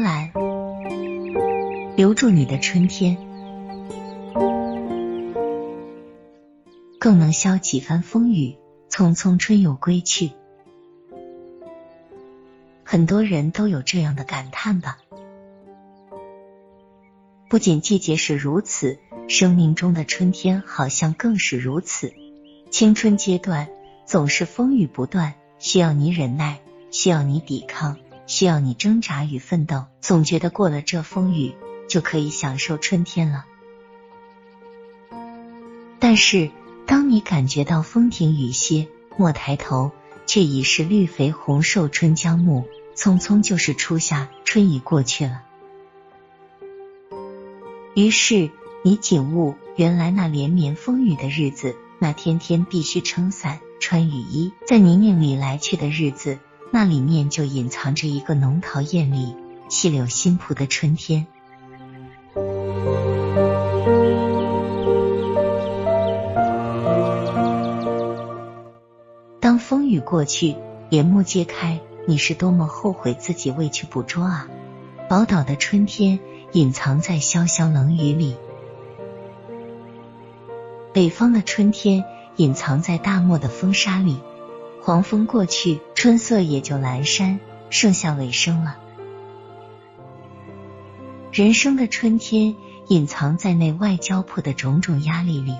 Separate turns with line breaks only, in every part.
蓝，留住你的春天，更能消几番风雨。匆匆春又归去，很多人都有这样的感叹吧。不仅季节是如此，生命中的春天好像更是如此。青春阶段总是风雨不断，需要你忍耐，需要你抵抗，需要你挣扎与奋斗。总觉得过了这风雨，就可以享受春天了。但是。当你感觉到风停雨歇，莫抬头，却已是绿肥红瘦春将暮，匆匆就是初夏，春已过去了。于是你景悟，原来那连绵风雨的日子，那天天必须撑伞穿雨衣，在泥泞里来去的日子，那里面就隐藏着一个浓桃艳丽、细柳新蒲的春天。当风雨过去，帘幕揭开，你是多么后悔自己未去捕捉啊！宝岛的春天隐藏在潇潇冷雨里，北方的春天隐藏在大漠的风沙里。黄风过去，春色也就阑珊，剩下尾声了。人生的春天隐藏在内外交迫的种种压力里，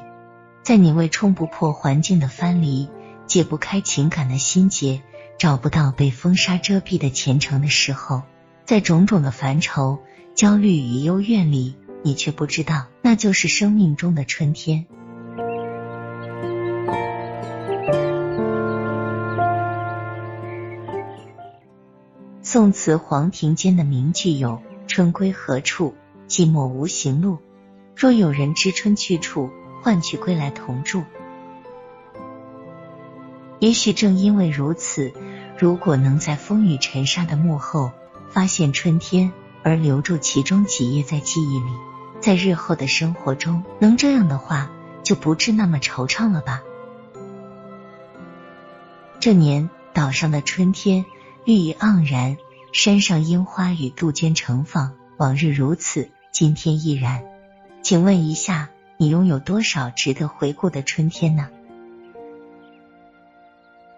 在你未冲不破环境的藩篱。解不开情感的心结，找不到被风沙遮蔽的前程的时候，在种种的烦愁、焦虑与幽怨里，你却不知道，那就是生命中的春天。宋词黄庭坚的名句有：“春归何处？寂寞无行路。若有人知春去处，唤取归来同住。”也许正因为如此，如果能在风雨尘沙的幕后发现春天，而留住其中几页在记忆里，在日后的生活中能这样的话，就不至那么惆怅了吧。这年岛上的春天绿意盎然，山上樱花与杜鹃盛放，往日如此，今天亦然。请问一下，你拥有多少值得回顾的春天呢？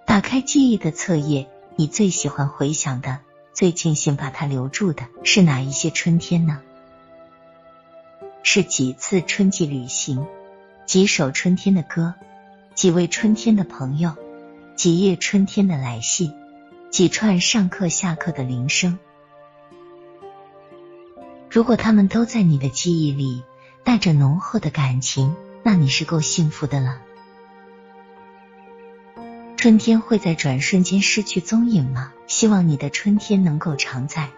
打开记忆的册页，你最喜欢回想的、最庆幸把它留住的是哪一些春天呢？是几次春季旅行，几首春天的歌，几位春天的朋友，几页春天的来信，几串上课下课的铃声。如果他们都在你的记忆里，带着浓厚的感情，那你是够幸福的了。春天会在转瞬间失去踪影吗？希望你的春天能够常在。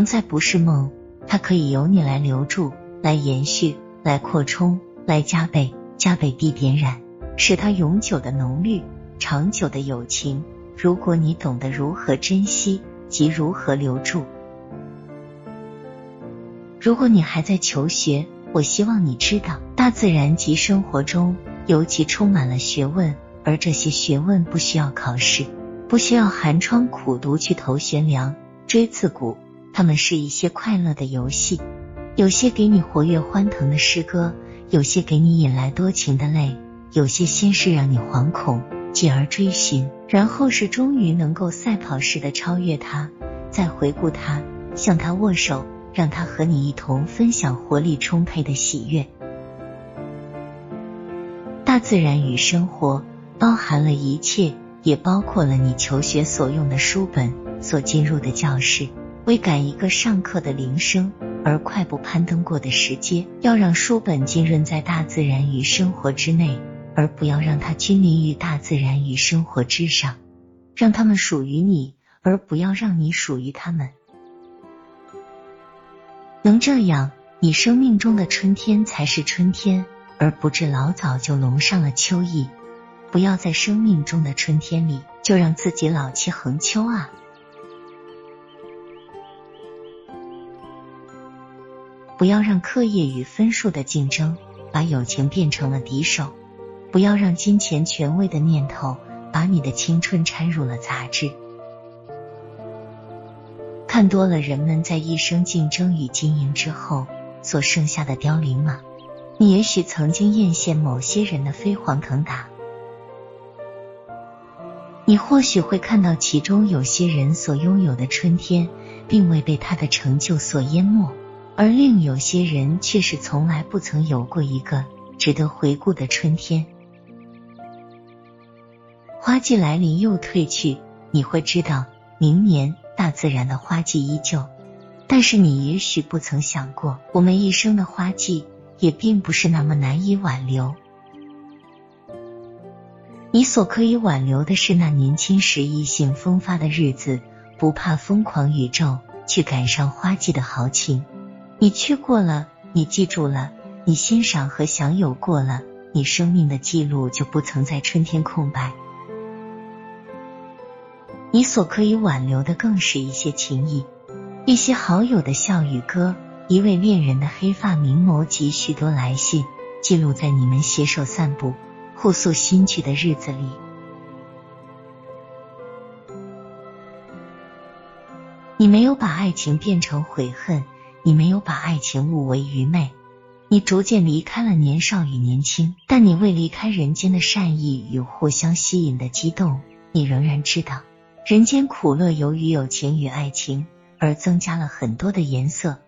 常在不是梦，它可以由你来留住，来延续，来扩充，来加倍，加倍地点燃，使它永久的浓绿。长久的友情，如果你懂得如何珍惜及如何留住。如果你还在求学，我希望你知道，大自然及生活中尤其充满了学问，而这些学问不需要考试，不需要寒窗苦读去投悬梁、锥刺股，它们是一些快乐的游戏，有些给你活跃欢腾的诗歌，有些给你引来多情的泪，有些先是让你惶恐。继而追寻，然后是终于能够赛跑似的超越他，再回顾他，向他握手，让他和你一同分享活力充沛的喜悦。大自然与生活包含了一切，也包括了你求学所用的书本，所进入的教室。为赶一个上课的铃声而快步攀登过的石阶，要让书本浸润在大自然与生活之内。而不要让它君临于大自然与生活之上，让他们属于你，而不要让你属于他们。能这样，你生命中的春天才是春天，而不至老早就笼上了秋意。不要在生命中的春天里，就让自己老气横秋啊！不要让课业与分数的竞争把友情变成了敌手，不要让金钱权威的念头把你的青春掺入了杂质。看多了人们在一生竞争与经营之后所剩下的凋零吗？你也许曾经艳羡某些人的飞黄腾达，你或许会看到其中有些人所拥有的春天，并未被他的成就所淹没，而另有些人却是从来不曾有过一个值得回顾的春天。花季来临又退去，你会知道明年。大自然的花季依旧，但是你也许不曾想过，我们一生的花季也并不是那么难以挽留。你所可以挽留的是那年轻时意兴风发的日子，不怕疯狂宇宙，去赶上花季的豪情。你去过了，你记住了，你欣赏和享有过了，你生命的记录就不曾在春天空白。你所可以挽留的，更是一些情谊，一些好友的笑语歌，一位恋人的黑发明眸及许多来信，记录在你们携手散步、互诉心曲的日子里。你没有把爱情变成悔恨，你没有把爱情误为愚昧，你逐渐离开了年少与年轻，但你未离开人间的善意与互相吸引的激动，你仍然知道。人间苦乐由于友情与爱情而增加了很多的颜色。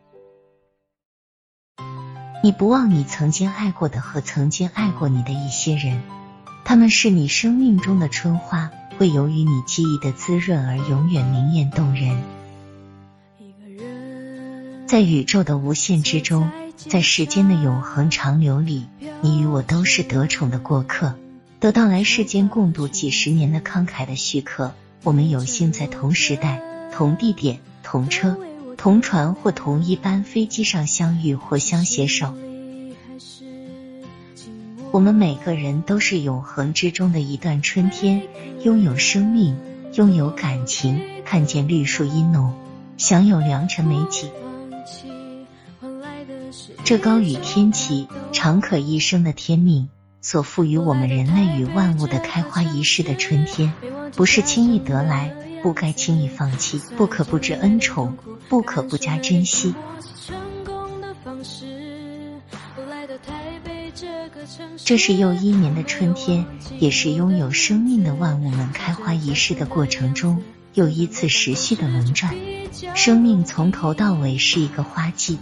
你不忘你曾经爱过的和曾经爱过你的一些人，他们是你生命中的春花，会由于你记忆的滋润而永远明艳动人。在宇宙的无限之中，在时间的永恒长流里，你与我都是得宠的过客，得到来世间共度几十年的慷慨的许可。我们有幸在同时代、同地点、同车、同船或同一班飞机上相遇或相携手。我们每个人都是永恒之中的一段春天，拥有生命，拥有感情，看见绿树阴浓，享有良辰美景。这高于天气，常可一生的天命。所赋予我们人类与万物的开花仪式的春天，不是轻易得来，不该轻易放弃，不可不知恩宠，不可不加珍惜。这是又一年的春天，也是拥有生命的万物们开花仪式的过程中又一次时序的轮转。生命从头到尾是一个花季，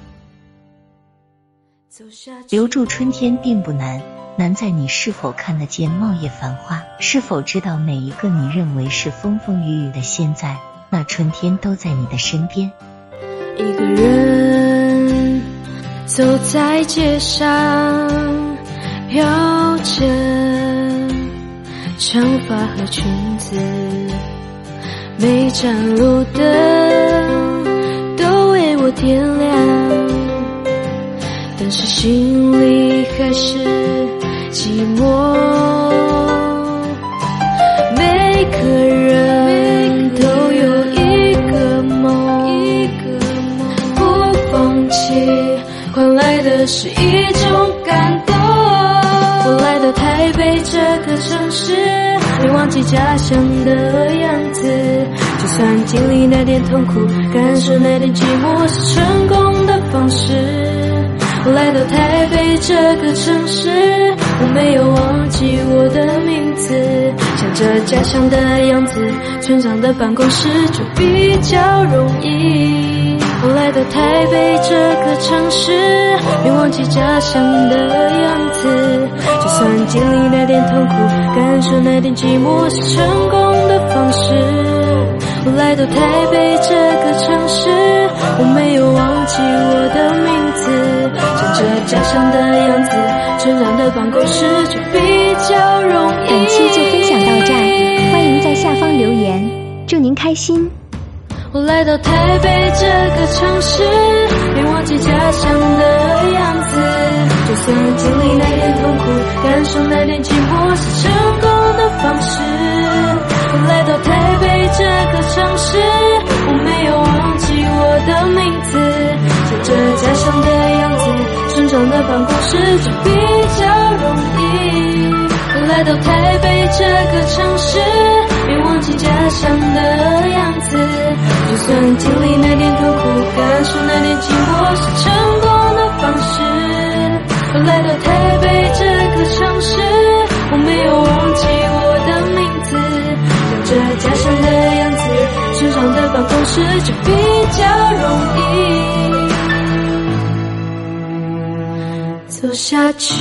留住春天并不难。难在你是否看得见茂叶繁花，是否知道每一个你认为是风风雨雨的现在，那春天都在你的身边。
一个人走在街上，飘着长发和裙子，每盏路灯都为我点亮，但是心里还是。寂寞，每个人都有一个梦，一个不放弃换来的是一种感动。我来到台北这个城市，没忘记家乡的，经历那点痛苦，感受那点寂寞，是成功的方式。我来到台北这个城市，我没有忘记我的名字，想着家乡的样子，村长的办公室就比较容易。我来到台北这个城市，没忘记家乡的样子，就算经历那点痛苦，感受那点寂寞，是成功的方式。我来到台北这个城市，我没有忘记我的名字。着家乡的样子，村长的办公室就比较容易。
本期就分享到这儿，欢迎在下方留言，祝您开心。
我来到台北这个城市，没忘记家乡的样子。就算经历那点痛苦，感受那点寂寞，是成功的方式。我来到台北这个城市，我没有忘记我的名字，唱着家乡的样子，成长。的办公室就比较容易。来到台北这个城市，别忘记家乡的样子。就算经历那点痛苦，感受那点寂寞，是成功的方式。来到台北这个城市，我没有忘记，这家乡的样子，身上的办公室就比较容易走下去。